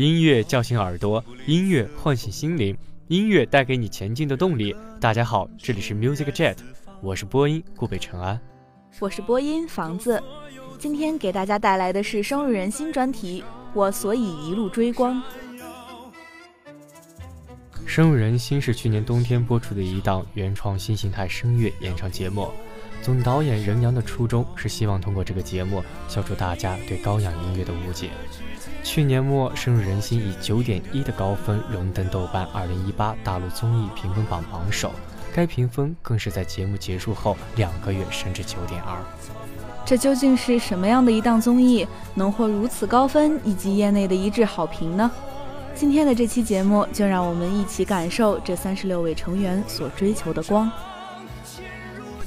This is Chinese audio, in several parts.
音乐叫醒耳朵，音乐唤醒心灵，音乐带给你前进的动力。大家好，这里是 Music Jet，我是播音顾北辰安，我是播音房子。今天给大家带来的是深入人心专题，我所以一路追光。深入人心是去年冬天播出的一档原创新形态声乐演唱节目。总导演任阳的初衷是希望通过这个节目消除大家对高雅音乐的误解。去年末，深入人心以九点一的高分荣登豆瓣二零一八大陆综艺评分榜榜首，该评分更是在节目结束后两个月升至九点二。这究竟是什么样的一档综艺，能获如此高分以及业内的一致好评呢？今天的这期节目，就让我们一起感受这三十六位成员所追求的光。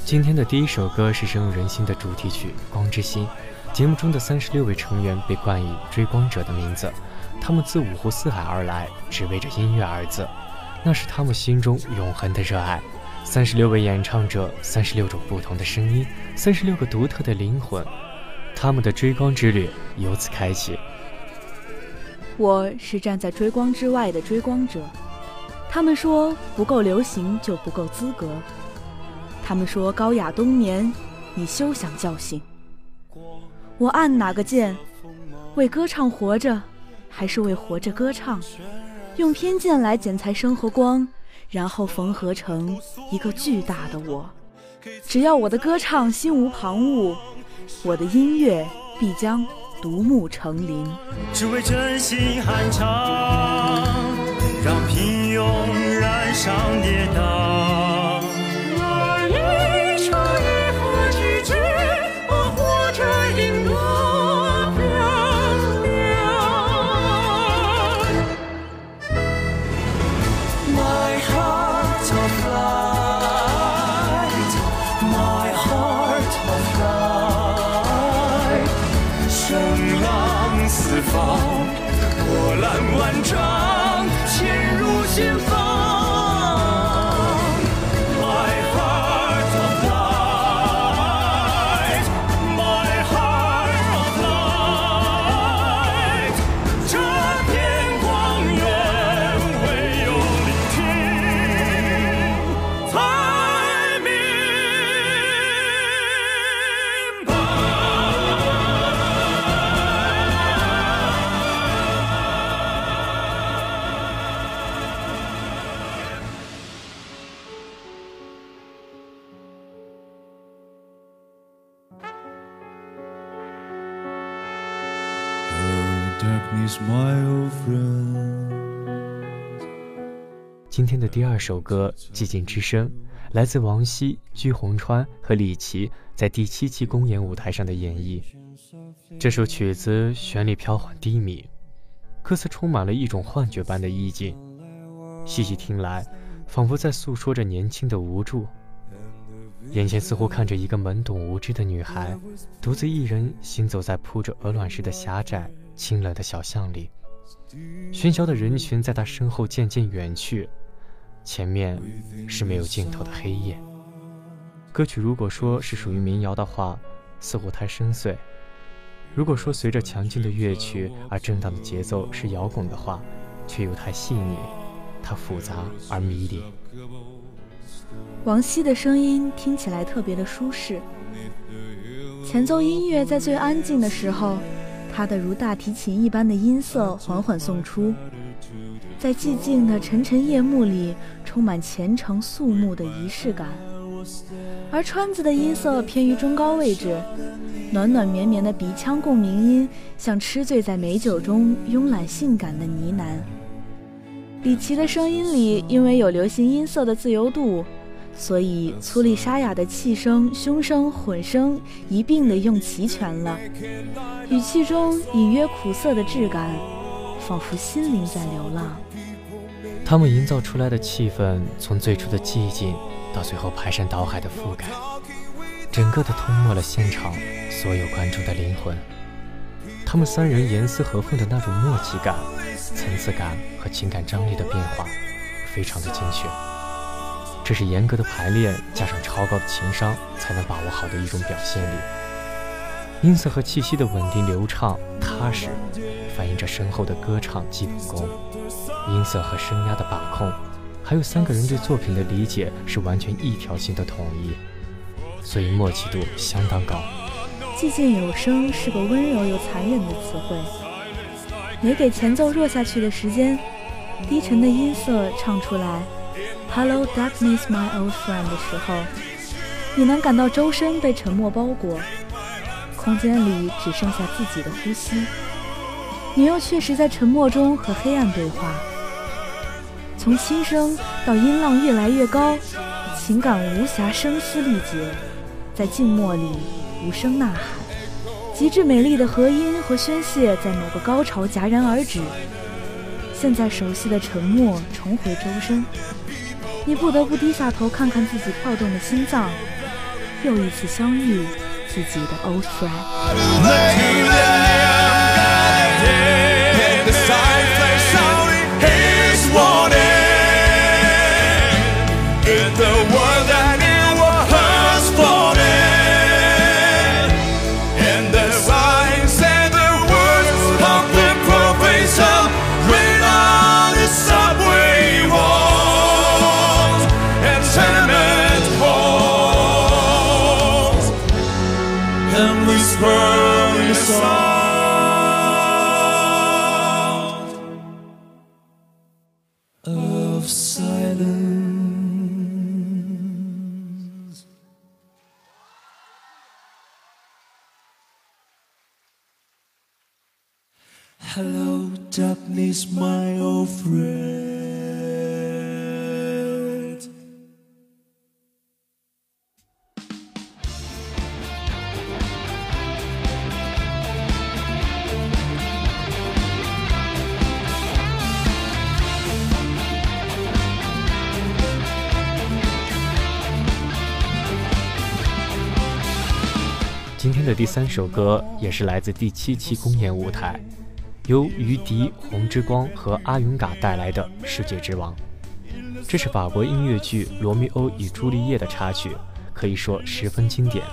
今天的第一首歌是深入人心的主题曲《光之心》。节目中的三十六位成员被冠以“追光者”的名字，他们自五湖四海而来，只为着音乐二字，那是他们心中永恒的热爱。三十六位演唱者，三十六种不同的声音，三十六个独特的灵魂，他们的追光之旅由此开启。我是站在追光之外的追光者，他们说不够流行就不够资格，他们说高雅冬眠，你休想叫醒。我按哪个键？为歌唱活着，还是为活着歌唱？用偏见来剪裁生和光，然后缝合成一个巨大的我。只要我的歌唱心无旁骛，我的音乐必将独木成林。只为真心酣畅，让平庸染上跌宕。第二首歌《寂静之声》，来自王晰、鞠红川和李琦在第七期公演舞台上的演绎。这首曲子旋律飘缓低迷，歌词充满了一种幻觉般的意境。细细听来，仿佛在诉说着年轻的无助。眼前似乎看着一个懵懂无知的女孩，独自一人行走在铺着鹅卵石的狭窄、清冷的小巷里。喧嚣的人群在她身后渐渐远去。前面是没有尽头的黑夜。歌曲如果说是属于民谣的话，似乎太深邃；如果说随着强劲的乐曲而震荡的节奏是摇滚的话，却又太细腻，它复杂而迷离。王晰的声音听起来特别的舒适，前奏音乐在最安静的时候，他的如大提琴一般的音色缓缓送出。在寂静的沉沉夜幕里，充满虔诚肃穆的仪式感。而川子的音色偏于中高位置，暖暖绵绵的鼻腔共鸣音像痴醉在美酒中慵懒性感的呢喃。李琦的声音里，因为有流行音色的自由度，所以粗粝沙哑的气声、胸声、混声一并的用齐全了，语气中隐约苦涩的质感，仿佛心灵在流浪。他们营造出来的气氛，从最初的寂静。到最后排山倒海的覆盖，整个的吞没了现场所有观众的灵魂。他们三人严丝合缝的那种默契感、层次感和情感张力的变化，非常的精确。这是严格的排练加上超高的情商才能把握好的一种表现力。音色和气息的稳定流畅、踏实，反映着深厚的歌唱基本功。音色和声压的把控。还有三个人对作品的理解是完全一条心的统一，所以默契度相当高。寂静有声是个温柔又残忍的词汇，没给前奏弱下去的时间，低沉的音色唱出来 “Hello darkness my old friend” 的时候，你能感到周身被沉默包裹，空间里只剩下自己的呼吸，你又确实在沉默中和黑暗对话。从轻声到音浪越来越高，情感无暇声嘶力竭，在静默里无声呐喊，极致美丽的和音和宣泄在某个高潮戛然而止。现在熟悉的沉默重回周身，你不得不低下头看看自己跳动的心脏，又一次相遇自己的 old friend。myofre 今天的第三首歌也是来自第七期公演舞台。由于迪、红之光和阿云嘎带来的《世界之王》。这是法国音乐剧《罗密欧与朱丽叶》的插曲，可以说十分经典。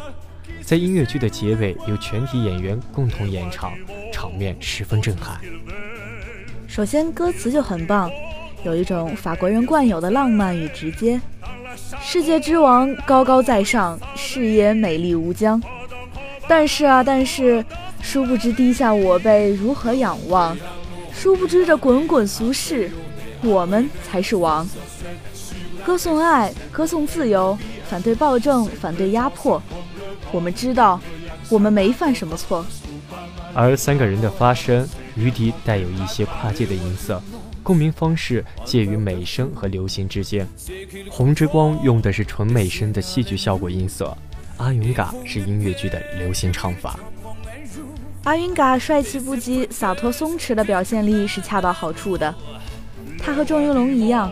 在音乐剧的结尾，由全体演员共同演唱，场面十分震撼。首先，歌词就很棒，有一种法国人惯有的浪漫与直接。世界之王高高在上，视野美丽无疆。但是啊，但是，殊不知低下我辈如何仰望？殊不知这滚滚俗世，我们才是王。歌颂爱，歌颂自由，反对暴政，反对压迫。我们知道，我们没犯什么错。而三个人的发声，余笛带有一些跨界的音色，共鸣方式介于美声和流行之间。红之光用的是纯美声的戏剧效果音色。阿云嘎是音乐剧的流行唱法。阿云嘎帅气不羁、洒脱松弛的表现力是恰到好处的。他和郑云龙一样，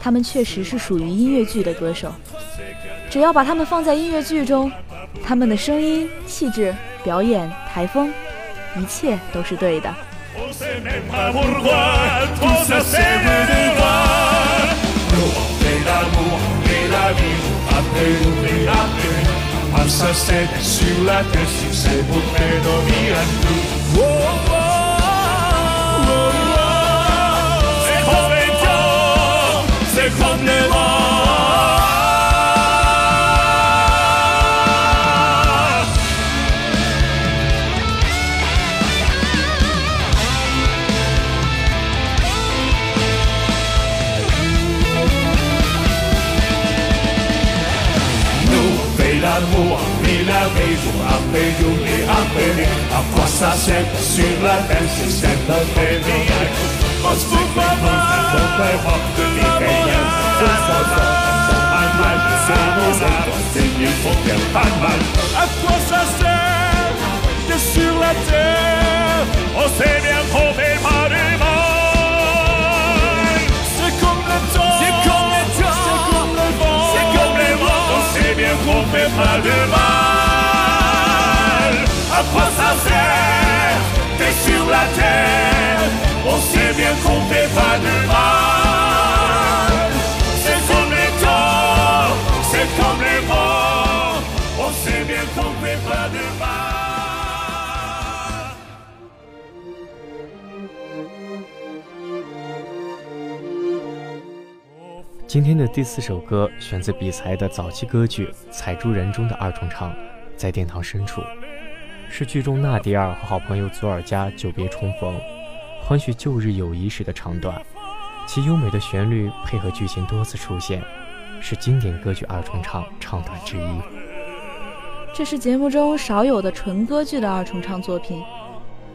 他们确实是属于音乐剧的歌手。只要把他们放在音乐剧中，他们的声音、气质、表演、台风，一切都是对的。en sa sur la tête, sur ses beaux traits de miracle. Oh, oh. C'est comme mille riso appello le appelli a forza sempre sulla danza sempre venire Os fumados, a força sempre sur la terre, au Seigneur, au Père, fait pas de mal. À quoi ça sert T'es sur la terre, on sait bien qu'on fait pas de mal. 今天的第四首歌选自比才的早期歌剧《采珠人》中的二重唱，在殿堂深处，是剧中纳迪尔和好朋友佐尔加久别重逢，欢叙旧日友谊时的唱段。其优美的旋律配合剧情多次出现，是经典歌剧二重唱唱段之一。这是节目中少有的纯歌剧的二重唱作品。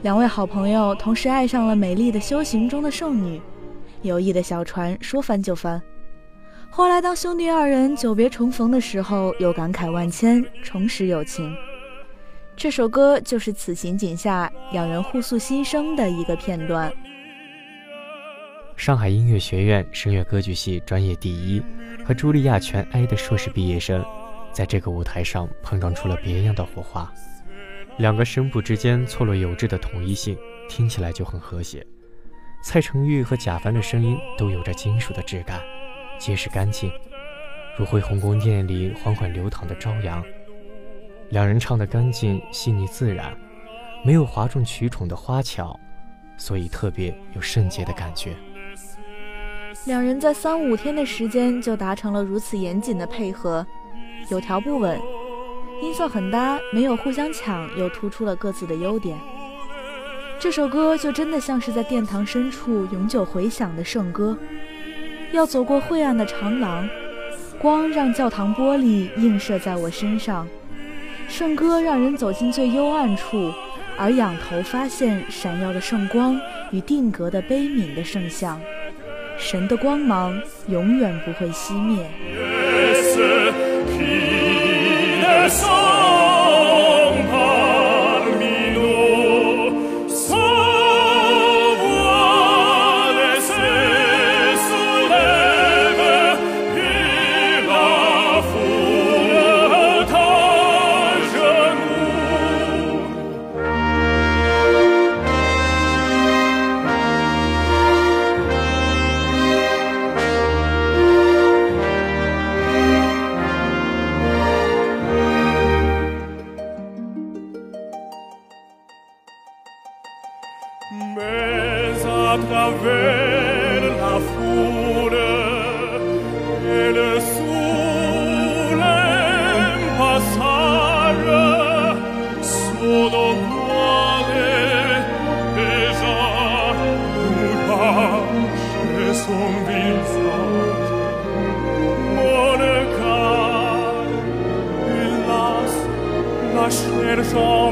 两位好朋友同时爱上了美丽的修行中的圣女，友谊的小船说翻就翻。后来，当兄弟二人久别重逢的时候，又感慨万千，重拾友情。这首歌就是此情景下两人互诉心声的一个片段。上海音乐学院声乐歌剧系专业第一和茱莉亚全 A 的硕士毕业生，在这个舞台上碰撞出了别样的火花。两个声部之间错落有致的统一性，听起来就很和谐。蔡成玉和贾凡的声音都有着金属的质感。皆是干净，如回红宫殿里缓缓流淌的朝阳。两人唱得干净、细腻、自然，没有哗众取宠的花巧，所以特别有圣洁的感觉。两人在三五天的时间就达成了如此严谨的配合，有条不紊，音色很搭，没有互相抢，又突出了各自的优点。这首歌就真的像是在殿堂深处永久回响的圣歌。要走过晦暗的长廊，光让教堂玻璃映射在我身上。圣歌让人走进最幽暗处，而仰头发现闪耀的圣光与定格的悲悯的圣像。神的光芒永远不会熄灭。verso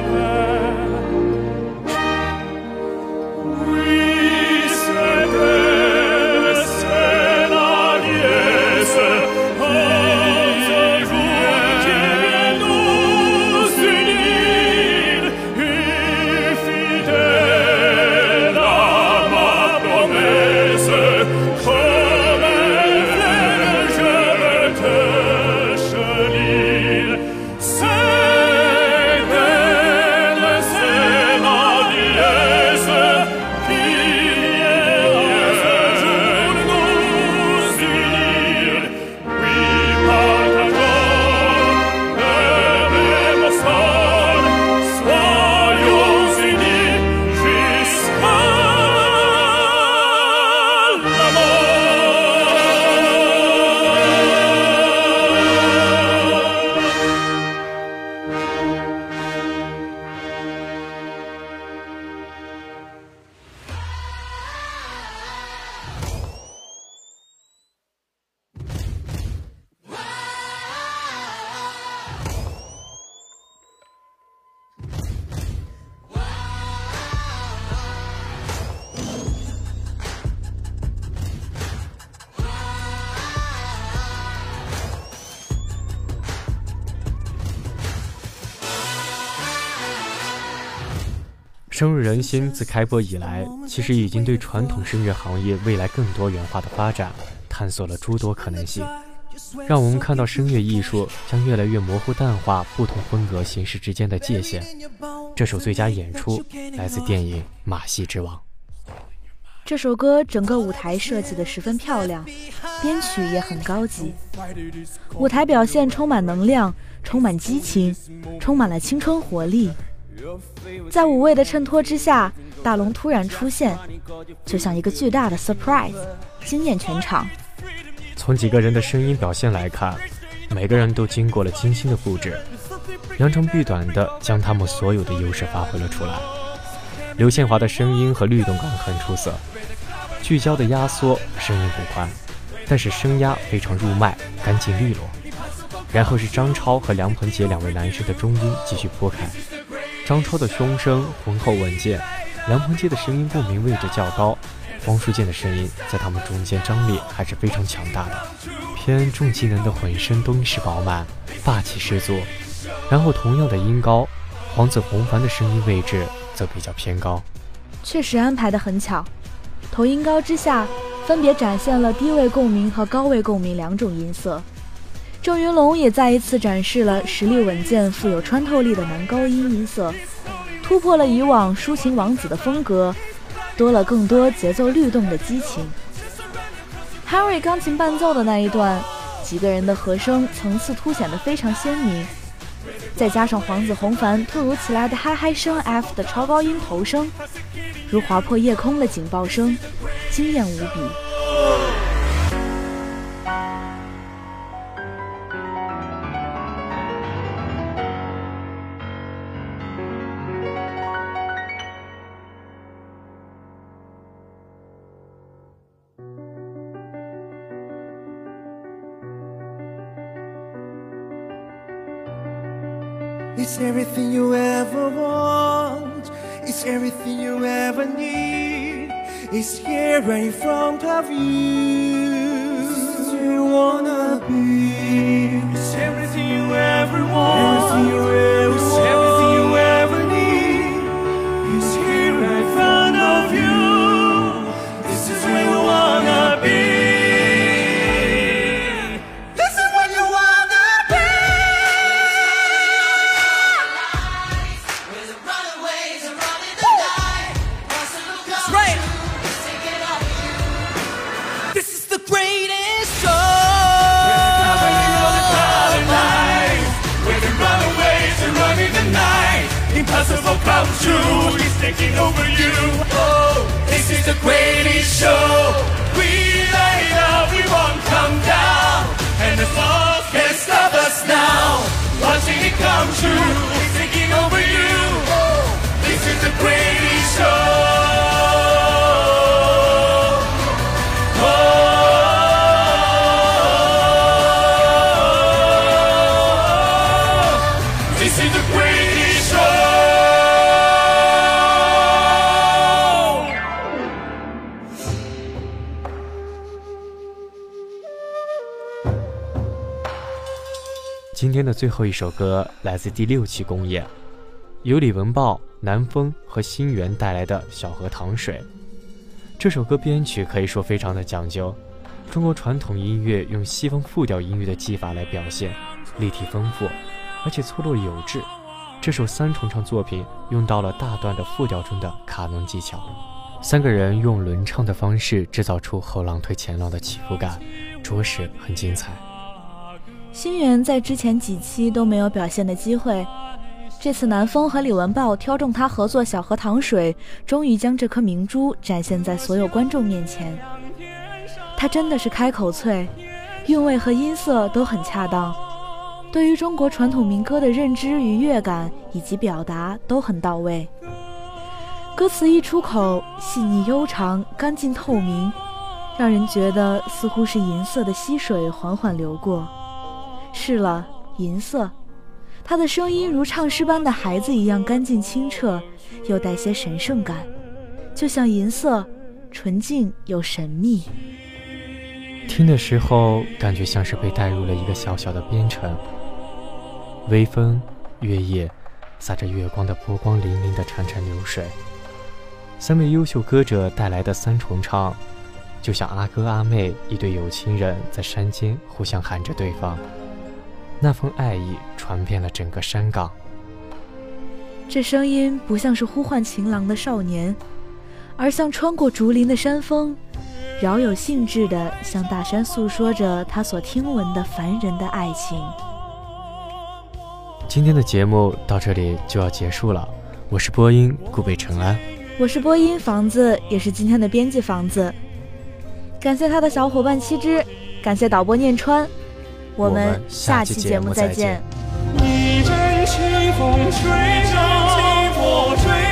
深入人心，自开播以来，其实已经对传统声乐行业未来更多元化的发展探索了诸多可能性，让我们看到声乐艺术将越来越模糊淡化不同风格形式之间的界限。这首最佳演出来自电影《马戏之王》。这首歌整个舞台设计的十分漂亮，编曲也很高级，舞台表现充满能量，充满激情，充满了青春活力。在五位的衬托之下，大龙突然出现，就像一个巨大的 surprise，惊艳全场。从几个人的声音表现来看，每个人都经过了精心的布置，扬长避短的将他们所有的优势发挥了出来。刘宪华的声音和律动感很出色，聚焦的压缩，声音不宽，但是声压非常入脉，干净利落。然后是张超和梁鹏杰两位男士的中音继续拨开。张超的胸声浑厚稳健，梁鹏杰的声音共鸣位置较高，黄书健的声音在他们中间张力还是非常强大的。偏重技能的混声东式饱满，霸气十足。然后同样的音高，黄子弘凡的声音位置则比较偏高。确实安排的很巧，同音高之下，分别展现了低位共鸣和高位共鸣两种音色。郑云龙也再一次展示了实力稳健、富有穿透力的男高音音色，突破了以往抒情王子的风格，多了更多节奏律动的激情。Harry 钢琴伴奏的那一段，几个人的和声层次凸显得非常鲜明，再加上黄子弘凡突如其来的嗨嗨声 F 的超高音头声，如划破夜空的警报声，惊艳无比。minha. 最后一首歌来自第六期公演，由李文豹、南风和新源带来的《小河淌水》。这首歌编曲可以说非常的讲究，中国传统音乐用西方复调音乐的技法来表现，立体丰富，而且错落有致。这首三重唱作品用到了大段的复调中的卡农技巧，三个人用轮唱的方式制造出后浪推前浪的起伏感，着实很精彩。星源在之前几期都没有表现的机会，这次南风和李文豹挑中他合作《小河淌水》，终于将这颗明珠展现在所有观众面前。他真的是开口脆，韵味和音色都很恰当，对于中国传统民歌的认知、与乐感以及表达都很到位。歌词一出口，细腻悠长、干净透明，让人觉得似乎是银色的溪水缓缓流过。是了，银色，他的声音如唱诗般的孩子一样干净清澈，又带些神圣感，就像银色，纯净又神秘。听的时候，感觉像是被带入了一个小小的边城，微风、月夜，洒着月光的波光粼粼的潺潺流水。三位优秀歌者带来的三重唱，就像阿哥阿妹一对有情人在山间互相喊着对方，那份爱意传遍了整个山岗。这声音不像是呼唤情郎的少年，而像穿过竹林的山峰，饶有兴致地向大山诉说着他所听闻的凡人的爱情。今天的节目到这里就要结束了，我是播音顾北辰安。我是播音房子，也是今天的编辑房子。感谢他的小伙伴七只，感谢导播念川，我们下期节目再见。一阵清风吹着，